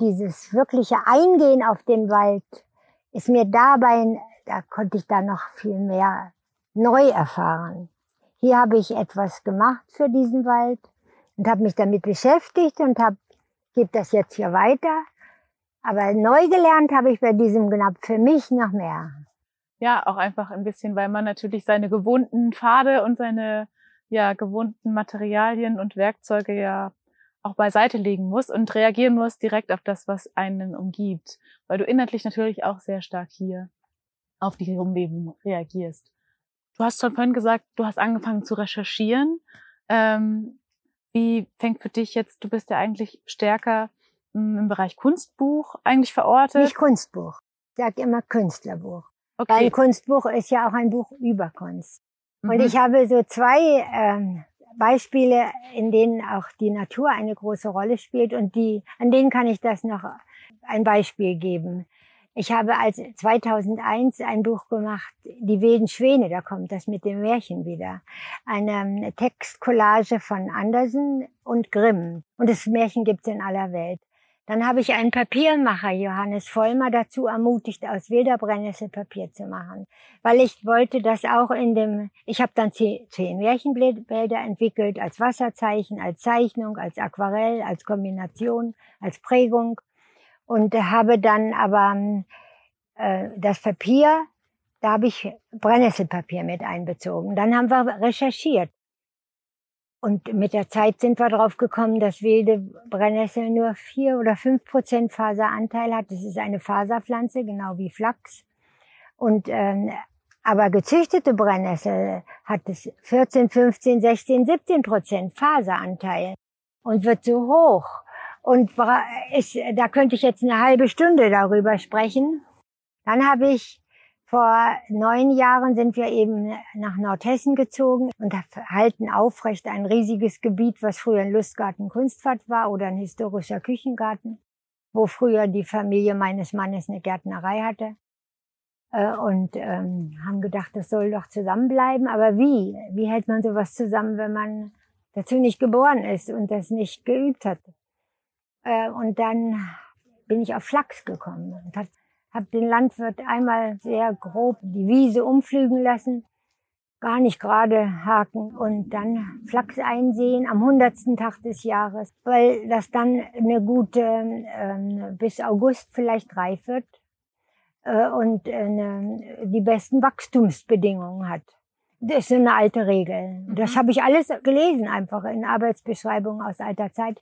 dieses wirkliche Eingehen auf den Wald, ist mir dabei, da konnte ich da noch viel mehr neu erfahren. Hier habe ich etwas gemacht für diesen Wald und habe mich damit beschäftigt und habe gebe das jetzt hier weiter. Aber neu gelernt habe ich bei diesem Knapp für mich noch mehr. Ja, auch einfach ein bisschen, weil man natürlich seine gewohnten Pfade und seine ja gewohnten Materialien und Werkzeuge ja auch beiseite legen muss und reagieren muss direkt auf das, was einen umgibt, weil du inhaltlich natürlich auch sehr stark hier auf die Umgebung reagierst. du hast schon vorhin gesagt, du hast angefangen zu recherchieren. Ähm, wie fängt für dich jetzt, du bist ja eigentlich stärker hm, im Bereich Kunstbuch eigentlich verortet? Nicht Kunstbuch. Ich sage immer Künstlerbuch. Okay. Weil ein Kunstbuch ist ja auch ein Buch über Kunst. Mhm. Und ich habe so zwei ähm, Beispiele, in denen auch die Natur eine große Rolle spielt und die, an denen kann ich das noch ein Beispiel geben. Ich habe als 2001 ein Buch gemacht, Die wilden Schwäne, da kommt das mit dem Märchen wieder. Eine Textcollage von Andersen und Grimm. Und das Märchen gibt's in aller Welt. Dann habe ich einen Papiermacher, Johannes Vollmer, dazu ermutigt, aus wilder Papier zu machen. Weil ich wollte das auch in dem, ich habe dann zehn Märchenbilder entwickelt, als Wasserzeichen, als Zeichnung, als Aquarell, als Kombination, als Prägung. Und habe dann aber äh, das Papier, da habe ich Brennnesselpapier mit einbezogen. Dann haben wir recherchiert. Und mit der Zeit sind wir drauf gekommen, dass wilde Brennnessel nur vier oder fünf Prozent Faseranteil hat. Das ist eine Faserpflanze, genau wie Flachs. Und ähm, aber gezüchtete Brennnessel hat es 14, 15, 16, 17 Prozent Faseranteil und wird so hoch. Und ist, da könnte ich jetzt eine halbe Stunde darüber sprechen. Dann habe ich vor neun Jahren sind wir eben nach Nordhessen gezogen und halten aufrecht ein riesiges Gebiet, was früher ein Lustgarten Kunstfahrt war oder ein historischer Küchengarten, wo früher die Familie meines Mannes eine Gärtnerei hatte. Äh, und ähm, haben gedacht, das soll doch zusammenbleiben. Aber wie? Wie hält man sowas zusammen, wenn man dazu nicht geboren ist und das nicht geübt hat? Äh, und dann bin ich auf Flachs gekommen und habe den Landwirt einmal sehr grob die Wiese umflügen lassen, gar nicht gerade haken und dann Flachs einsehen am hundertsten Tag des Jahres, weil das dann eine gute ähm, bis August vielleicht reif wird äh, und äh, die besten Wachstumsbedingungen hat. Das ist so eine alte Regel. Das mhm. habe ich alles gelesen einfach in Arbeitsbeschreibungen aus alter Zeit.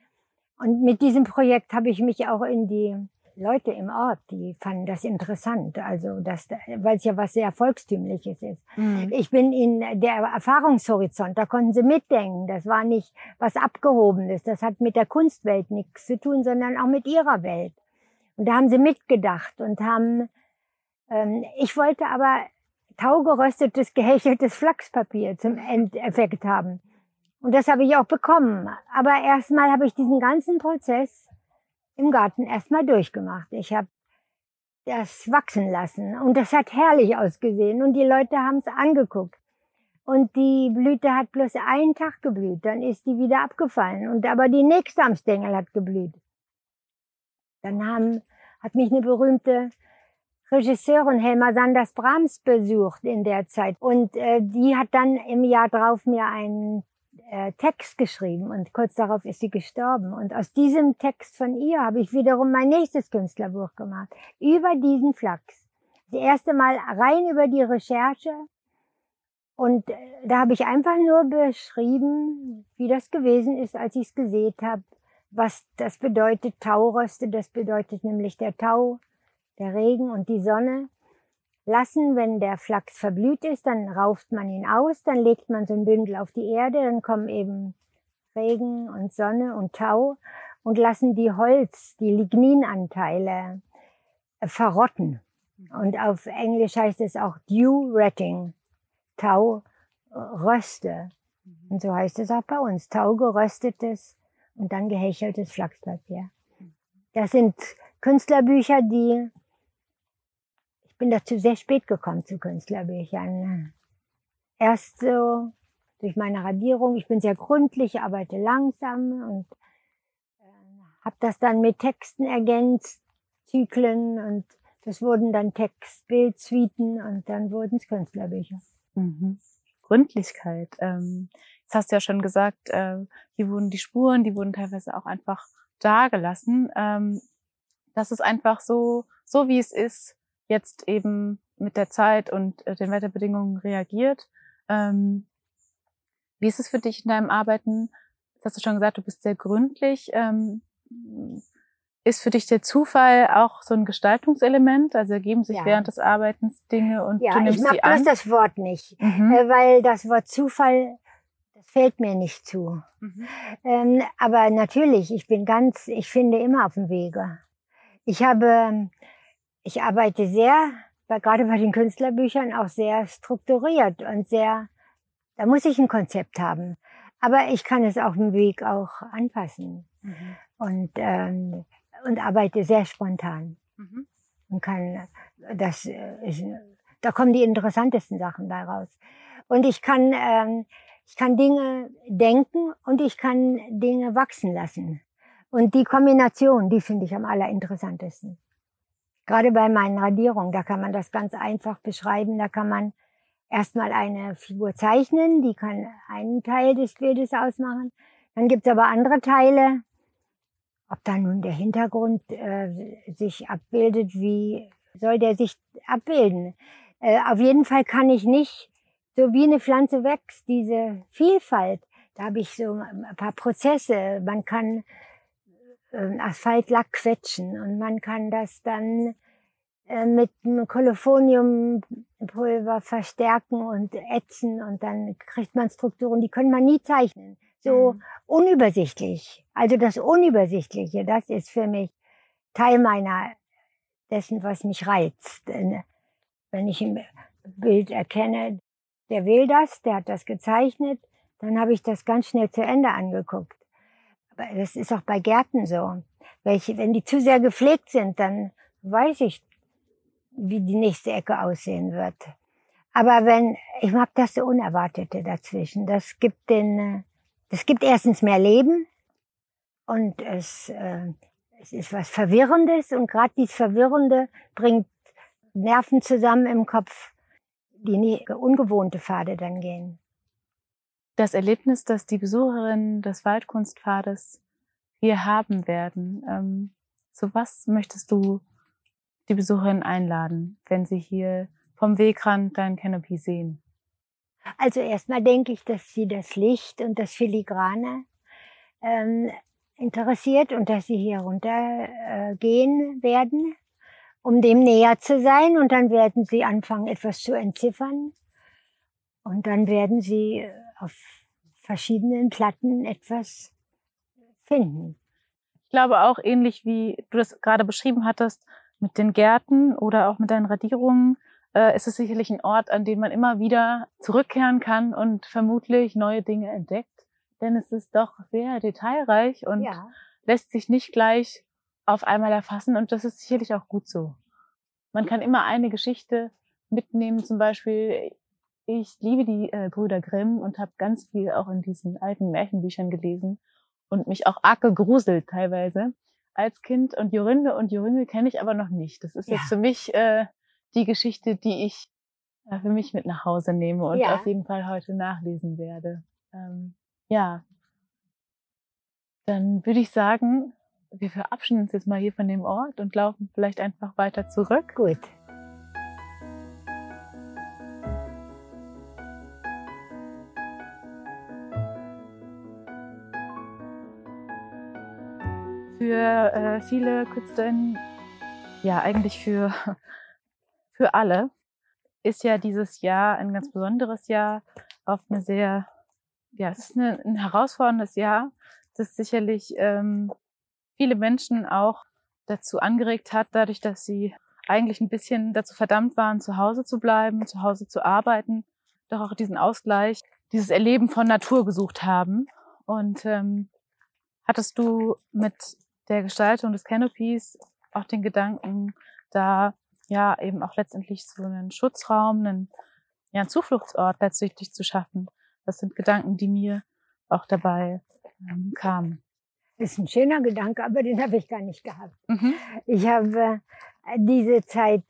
Und mit diesem Projekt habe ich mich auch in die Leute im Ort, die fanden das interessant, also das, weil es ja was sehr volkstümliches ist. Mhm. Ich bin in der Erfahrungshorizont, da konnten sie mitdenken. Das war nicht was Abgehobenes. Das hat mit der Kunstwelt nichts zu tun, sondern auch mit ihrer Welt. Und da haben sie mitgedacht und haben. Ähm, ich wollte aber taugeröstetes, gehecheltes Flachspapier zum Endeffekt haben. Und das habe ich auch bekommen. Aber erstmal habe ich diesen ganzen Prozess im Garten erstmal durchgemacht. Ich habe das wachsen lassen und das hat herrlich ausgesehen und die Leute haben es angeguckt. Und die Blüte hat bloß einen Tag geblüht, dann ist die wieder abgefallen. Und aber die nächste am Stängel hat geblüht. Dann haben, hat mich eine berühmte Regisseurin Helma Sanders Brahms besucht in der Zeit. Und äh, die hat dann im Jahr drauf mir einen äh, Text geschrieben und kurz darauf ist sie gestorben. Und aus diesem Text von ihr habe ich wiederum mein nächstes Künstlerbuch gemacht. Über diesen Flachs. Das erste Mal rein über die Recherche. Und äh, da habe ich einfach nur beschrieben, wie das gewesen ist, als ich es gesehen habe. Was das bedeutet, Tauröste, das bedeutet nämlich der Tau, der Regen und die Sonne lassen. Wenn der Flachs verblüht ist, dann rauft man ihn aus, dann legt man so ein Bündel auf die Erde, dann kommen eben Regen und Sonne und Tau und lassen die Holz, die Ligninanteile äh, verrotten. Und auf Englisch heißt es auch Dew Retting, Tau äh, Röste. Und so heißt es auch bei uns, Tau geröstetes und dann gehecheltes Flachspapier. Das sind Künstlerbücher, die bin dazu sehr spät gekommen zu Künstlerbüchern. Erst so durch meine Radierung. Ich bin sehr gründlich, arbeite langsam und äh, habe das dann mit Texten ergänzt, Zyklen und das wurden dann Text, Bildsuiten und dann wurden es Künstlerbücher. Mhm. Gründlichkeit. Ähm, jetzt hast du ja schon gesagt, äh, hier wurden die Spuren, die wurden teilweise auch einfach dagelassen. Ähm, das ist einfach so, so wie es ist, jetzt eben mit der Zeit und äh, den Wetterbedingungen reagiert. Ähm, wie ist es für dich in deinem Arbeiten? Das hast du schon gesagt, du bist sehr gründlich. Ähm, Ist für dich der Zufall auch so ein Gestaltungselement? Also ergeben sich ja. während des Arbeitens Dinge und ja, du nimmst ich mag an? das Wort nicht, mhm. Äh, weil das Wort Zufall, das fällt mir nicht zu. Mhm. Ähm, aber natürlich, ich bin ganz, ich finde immer auf dem Wege. Ich habe, ich arbeite sehr, gerade bei den Künstlerbüchern auch sehr strukturiert und sehr, da muss ich ein Konzept haben. Aber ich kann es auf dem Weg auch anpassen. Mhm. Und ähm, und arbeite sehr spontan. Mhm. Und kann, das ist, da kommen die interessantesten Sachen daraus. Und ich kann, ähm, ich kann Dinge denken und ich kann Dinge wachsen lassen. Und die Kombination, die finde ich am allerinteressantesten. Gerade bei meinen Radierungen, da kann man das ganz einfach beschreiben. Da kann man erstmal eine Figur zeichnen, die kann einen Teil des Bildes ausmachen. Dann gibt es aber andere Teile, ob da nun der Hintergrund äh, sich abbildet, wie soll der sich abbilden? Äh, auf jeden Fall kann ich nicht, so wie eine Pflanze wächst, diese Vielfalt, da habe ich so ein paar Prozesse. Man kann Asphaltlack quetschen und man kann das dann äh, mit einem Kolophoniumpulver verstärken und ätzen und dann kriegt man Strukturen, die können man nie zeichnen so mhm. unübersichtlich. Also das Unübersichtliche, das ist für mich Teil meiner dessen, was mich reizt. Denn wenn ich ein Bild erkenne, der will das, der hat das gezeichnet, dann habe ich das ganz schnell zu Ende angeguckt. Das ist auch bei Gärten so. Welche, wenn die zu sehr gepflegt sind, dann weiß ich, wie die nächste Ecke aussehen wird. Aber wenn, ich mag das so Unerwartete dazwischen. Das gibt den, es gibt erstens mehr Leben und es, äh, es ist was Verwirrendes und gerade dieses Verwirrende bringt Nerven zusammen im Kopf, die nie ungewohnte Pfade dann gehen. Das Erlebnis, das die Besucherinnen des Waldkunstpfades hier haben werden, ähm, zu was möchtest du die Besucherinnen einladen, wenn sie hier vom Wegrand dein Canopy sehen? Also erstmal denke ich, dass sie das Licht und das Filigrane ähm, interessiert und dass sie hier runtergehen äh, werden, um dem näher zu sein. Und dann werden sie anfangen, etwas zu entziffern. Und dann werden sie auf verschiedenen Platten etwas finden. Ich glaube auch ähnlich wie du das gerade beschrieben hattest mit den Gärten oder auch mit deinen Radierungen, äh, ist es sicherlich ein Ort, an den man immer wieder zurückkehren kann und vermutlich neue Dinge entdeckt. Denn es ist doch sehr detailreich und ja. lässt sich nicht gleich auf einmal erfassen. Und das ist sicherlich auch gut so. Man kann immer eine Geschichte mitnehmen. Zum Beispiel, ich liebe die äh, Brüder Grimm und habe ganz viel auch in diesen alten Märchenbüchern gelesen und mich auch arg gegruselt teilweise als Kind. Und Jorinde und Jorinde kenne ich aber noch nicht. Das ist ja. jetzt für mich äh, die Geschichte, die ich äh, für mich mit nach Hause nehme und ja. auf jeden Fall heute nachlesen werde. Ähm, ja, dann würde ich sagen, wir verabschieden uns jetzt mal hier von dem Ort und laufen vielleicht einfach weiter zurück. Gut. Für äh, viele Künstlerinnen, ja eigentlich für für alle ist ja dieses Jahr ein ganz besonderes Jahr auf eine sehr, ja, es ist eine, ein herausforderndes Jahr, das sicherlich ähm, viele Menschen auch dazu angeregt hat, dadurch, dass sie eigentlich ein bisschen dazu verdammt waren, zu Hause zu bleiben, zu Hause zu arbeiten, doch auch diesen Ausgleich, dieses Erleben von Natur gesucht haben. Und ähm, hattest du mit der Gestaltung des Canopies auch den Gedanken, da ja eben auch letztendlich so einen Schutzraum, einen, ja, einen Zufluchtsort letztendlich zu schaffen. Das sind Gedanken, die mir auch dabei ähm, kamen. Das ist ein schöner Gedanke, aber den habe ich gar nicht gehabt. Mhm. Ich habe äh, diese Zeit,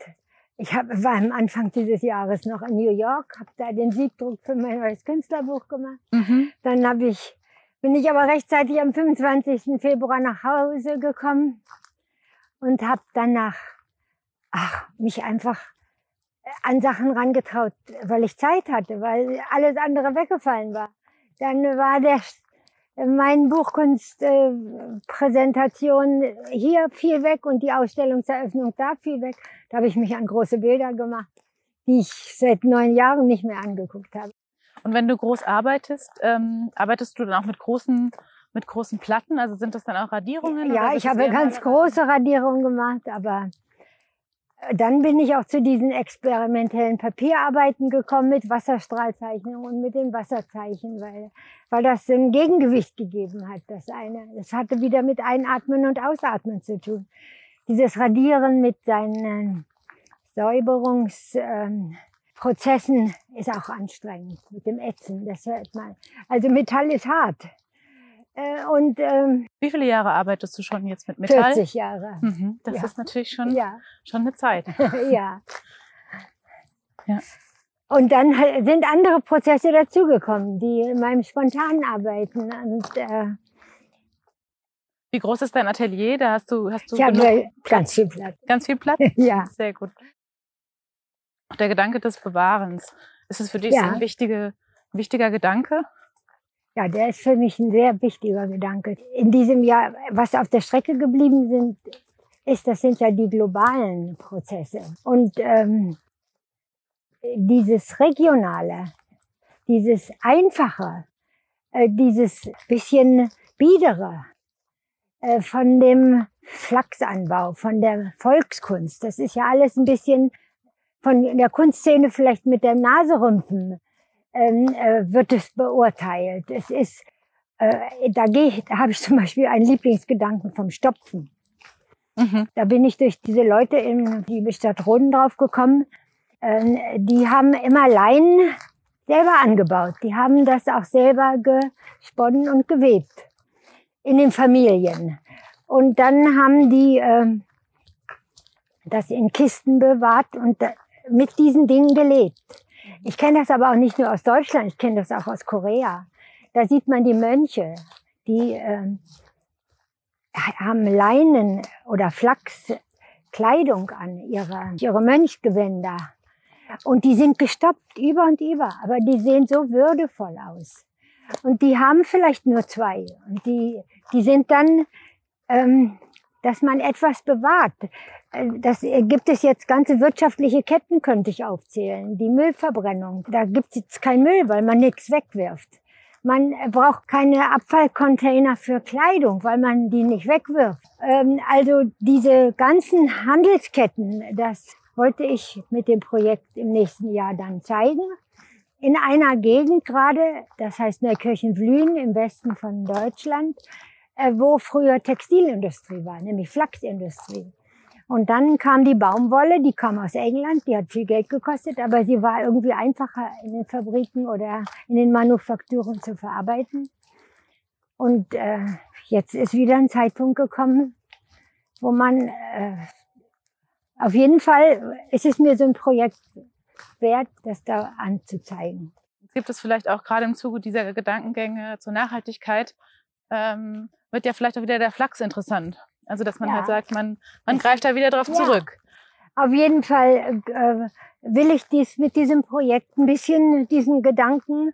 ich hab, war am Anfang dieses Jahres noch in New York, habe da den Siegdruck für mein neues Künstlerbuch gemacht. Mhm. Dann habe ich, bin ich aber rechtzeitig am 25. Februar nach Hause gekommen und habe dann nach ach, mich einfach äh, an Sachen rangetraut, weil ich Zeit hatte, weil alles andere weggefallen war. Dann war der, Mein Buchkunstpräsentation äh, hier viel weg und die Ausstellungseröffnung da viel weg. Da habe ich mich an große Bilder gemacht, die ich seit neun Jahren nicht mehr angeguckt habe. Und wenn du groß arbeitest, ähm, arbeitest du dann auch mit großen mit großen Platten? Also sind das dann auch Radierungen? Ja, ich habe ganz große Radierungen gemacht, aber äh, dann bin ich auch zu diesen experimentellen Papierarbeiten gekommen mit Wasserstrahlzeichnungen und mit den Wasserzeichen, weil, weil das ein Gegengewicht gegeben hat, das eine. Das hatte wieder mit Einatmen und Ausatmen zu tun. Dieses Radieren mit seinen Säuberungsprozessen ähm, ist auch anstrengend, mit dem Ätzen, das hört man. Also Metall ist hart. Äh, und ähm, wie viele Jahre arbeitest du schon jetzt mit Metall? 40 Jahre. Mhm, das ja. ist natürlich schon, ja. schon eine Zeit. ja. ja. Und dann sind andere Prozesse dazugekommen, die in meinem spontanen Arbeiten. Und, äh, wie groß ist dein Atelier? Da hast du, hast du ich habe ganz viel Platz. Ganz viel Platz? ja. Sehr gut. Der Gedanke des Bewahrens. Ist es für dich ja. ein wichtige, wichtiger Gedanke? Ja, der ist für mich ein sehr wichtiger Gedanke. In diesem Jahr, was auf der Strecke geblieben sind, ist, das sind ja die globalen Prozesse. Und ähm, dieses Regionale, dieses Einfache, äh, dieses bisschen Biedere äh, von dem Flachsanbau, von der Volkskunst, das ist ja alles ein bisschen von der Kunstszene vielleicht mit der Naserümpfen ähm, äh, wird es beurteilt. Es ist, äh, da gehe da habe ich zum Beispiel einen Lieblingsgedanken vom Stopfen. Mhm. Da bin ich durch diese Leute in die Stadt Roden drauf gekommen. Äh, die haben immer Leinen selber angebaut. Die haben das auch selber gesponnen und gewebt in den Familien. Und dann haben die äh, das in Kisten bewahrt und mit diesen Dingen gelebt. Ich kenne das aber auch nicht nur aus Deutschland, ich kenne das auch aus Korea. Da sieht man die Mönche, die äh, haben Leinen oder Flachskleidung an, ihre, ihre Mönchgewänder. Und die sind gestopft über und über, aber die sehen so würdevoll aus. Und die haben vielleicht nur zwei. Und die, die sind dann, ähm, dass man etwas bewahrt. Äh, das äh, gibt es jetzt ganze wirtschaftliche Ketten, könnte ich aufzählen. Die Müllverbrennung. Da gibt es jetzt kein Müll, weil man nichts wegwirft. Man äh, braucht keine Abfallcontainer für Kleidung, weil man die nicht wegwirft. Ähm, also diese ganzen Handelsketten, das wollte ich mit dem Projekt im nächsten Jahr dann zeigen. In einer Gegend gerade, das heißt Neukirchen-Vlühen im Westen von Deutschland, wo früher Textilindustrie war, nämlich Flachsindustrie. Und dann kam die Baumwolle, die kam aus England, die hat viel Geld gekostet, aber sie war irgendwie einfacher in den Fabriken oder in den Manufakturen zu verarbeiten. Und äh, jetzt ist wieder ein Zeitpunkt gekommen, wo man äh, auf jeden Fall ist es mir so ein Projekt wert, das da anzuzeigen. Gibt es vielleicht auch gerade im Zuge dieser Gedankengänge zur Nachhaltigkeit, ähm, wird ja vielleicht auch wieder der Flachs interessant. Also dass man halt ja. halt sagt, man, man greift da wieder drauf ja. zurück. Auf jeden Fall äh, will ich dies mit diesem Projekt ein bisschen diesen Gedanken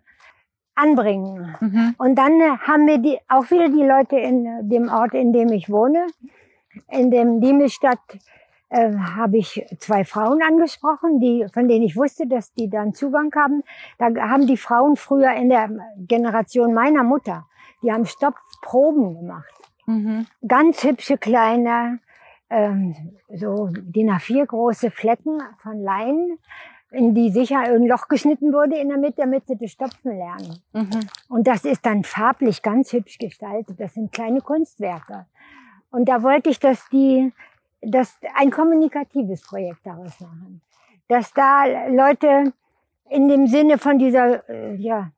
anbringen. Mhm. Und dann haben wir die, auch wieder die Leute in dem Ort, in dem ich wohne, in dem Diemelstadt, äh, habe ich zwei Frauen angesprochen, die, von denen ich wusste, dass die dann Zugang haben. Da haben die Frauen früher in der Generation meiner Mutter, die haben Stoppproben gemacht. Mhm. Ganz hübsche kleine, ähm, so DIN A4 große Flecken von Leinen, in die sicher ein Loch geschnitten wurde in der Mitte, damit sie das Stopfen lernen. Mhm. Und das ist dann farblich ganz hübsch gestaltet. Das sind kleine Kunstwerke. Und da wollte ich, dass die, dass ein kommunikatives Projekt daraus machen. Dass da Leute in dem Sinne von dieser, äh, ja,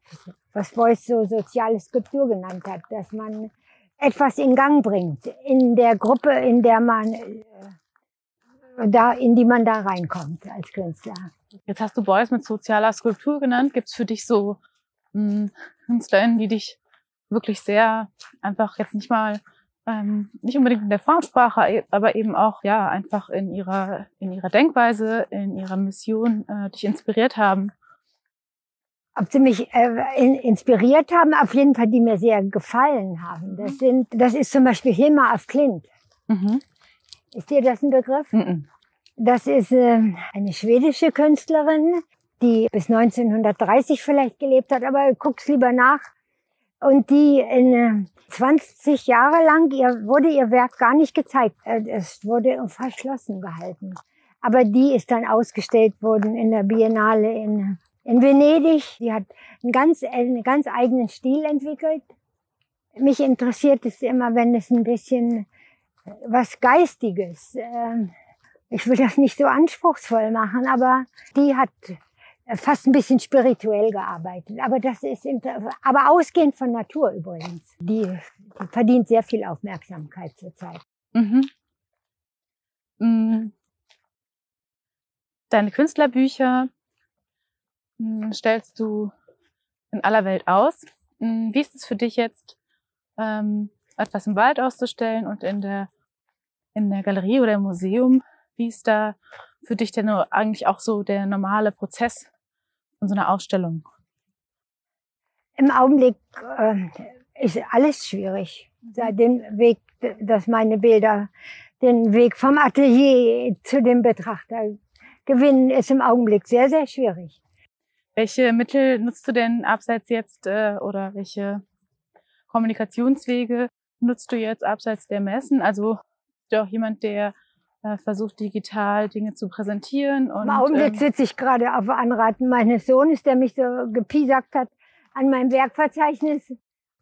was Beuys so soziale Skulptur genannt hat, dass man etwas in Gang bringt in der Gruppe, in der man äh, da, in die man da reinkommt als Künstler. Jetzt hast du Beuys mit sozialer Skulptur genannt. Gibt es für dich so hm, KünstlerInnen, die dich wirklich sehr einfach jetzt nicht mal ähm, nicht unbedingt in der Formsprache, aber eben auch ja einfach in ihrer in ihrer Denkweise, in ihrer Mission äh, dich inspiriert haben? Ob sie mich äh, in, inspiriert haben, auf jeden Fall, die mir sehr gefallen haben. Das sind, das ist zum Beispiel Hilma af Klint. Mhm. Ist dir das ein Begriff? Mhm. Das ist äh, eine schwedische Künstlerin, die bis 1930 vielleicht gelebt hat, aber guck's lieber nach. Und die in 20 äh, Jahre lang ihr, wurde ihr Werk gar nicht gezeigt. Äh, es wurde verschlossen gehalten. Aber die ist dann ausgestellt worden in der Biennale in, in Venedig. Die hat einen ganz, einen ganz eigenen Stil entwickelt. Mich interessiert es immer, wenn es ein bisschen was Geistiges. Ähm, ich will das nicht so anspruchsvoll machen, aber die hat fast ein bisschen spirituell gearbeitet. Aber das ist, aber ausgehend von Natur übrigens. Die, die verdient sehr viel Aufmerksamkeit zurzeit. Mhm. Mm. Deine Künstlerbücher stellst du in aller Welt aus. Mm, wie ist es für dich jetzt, ähm, etwas im Wald auszustellen und in der, in der Galerie oder im Museum? Wie ist da für dich denn eigentlich auch so der normale Prozess von so einer Ausstellung? Im Augenblick äh, ist alles schwierig. Den Weg, dass meine Bilder den Weg vom Atelier zu dem Betrachter gewinnen, ist im Augenblick sehr, sehr schwierig. Welche Mittel nutzt du denn abseits jetzt äh, oder welche Kommunikationswege nutzt du jetzt abseits der Messen? Also bist auch jemand, der äh, versucht digital Dinge zu präsentieren. Und, Im Augenblick ähm, sitze ich gerade auf Anraten meines Sohnes, der mich so gepiesackt hat an meinem Werkverzeichnis.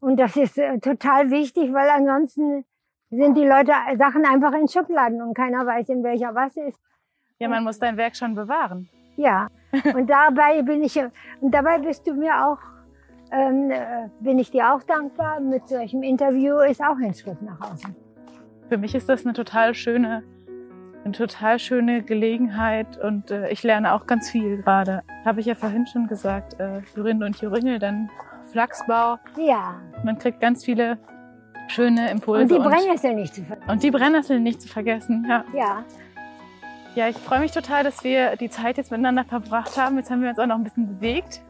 Und das ist äh, total wichtig, weil ansonsten sind die Leute Sachen einfach in Schubladen und keiner weiß, in welcher was ist. Ja, man muss dein Werk schon bewahren. Ja, und dabei bin ich, und dabei bist du mir auch, ähm, äh, bin ich dir auch dankbar. Mit solchem Interview ist auch ein Schritt nach außen. Für mich ist das eine total schöne eine total schöne Gelegenheit und äh, ich lerne auch ganz viel gerade. Habe ich ja vorhin schon gesagt, äh, Jorinde und Joringel, dann Flachsbau. Ja. Man kriegt ganz viele schöne Impulse. Und die Brennnesseln nicht zu vergessen. Und die Brennnesseln nicht zu vergessen, ja. Ja. Ja, ich freue mich total, dass wir die Zeit jetzt miteinander verbracht haben. Jetzt haben wir uns auch noch ein bisschen bewegt.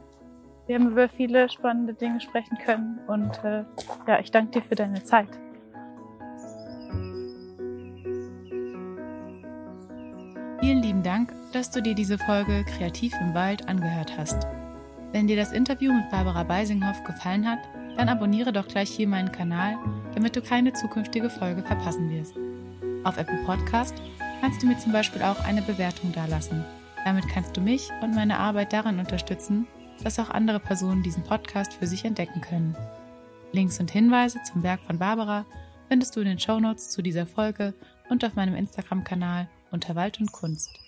Wir haben über viele spannende Dinge sprechen können und äh, ja, ich danke dir für deine Zeit. Vielen lieben Dank, dass du dir diese Folge Kreativ im Wald angehört hast. Wenn dir das Interview mit Barbara Beisinghoff gefallen hat, dann abonniere doch gleich hier meinen Kanal, damit du keine zukünftige Folge verpassen wirst. Auf Apple Podcast kannst du mir zum Beispiel auch eine Bewertung dalassen. Damit kannst du mich und meine Arbeit daran unterstützen, dass auch andere Personen diesen Podcast für sich entdecken können. Links und Hinweise zum Werk von Barbara findest du in den Shownotes zu dieser Folge und auf meinem Instagram-Kanal unter Wald und Kunst.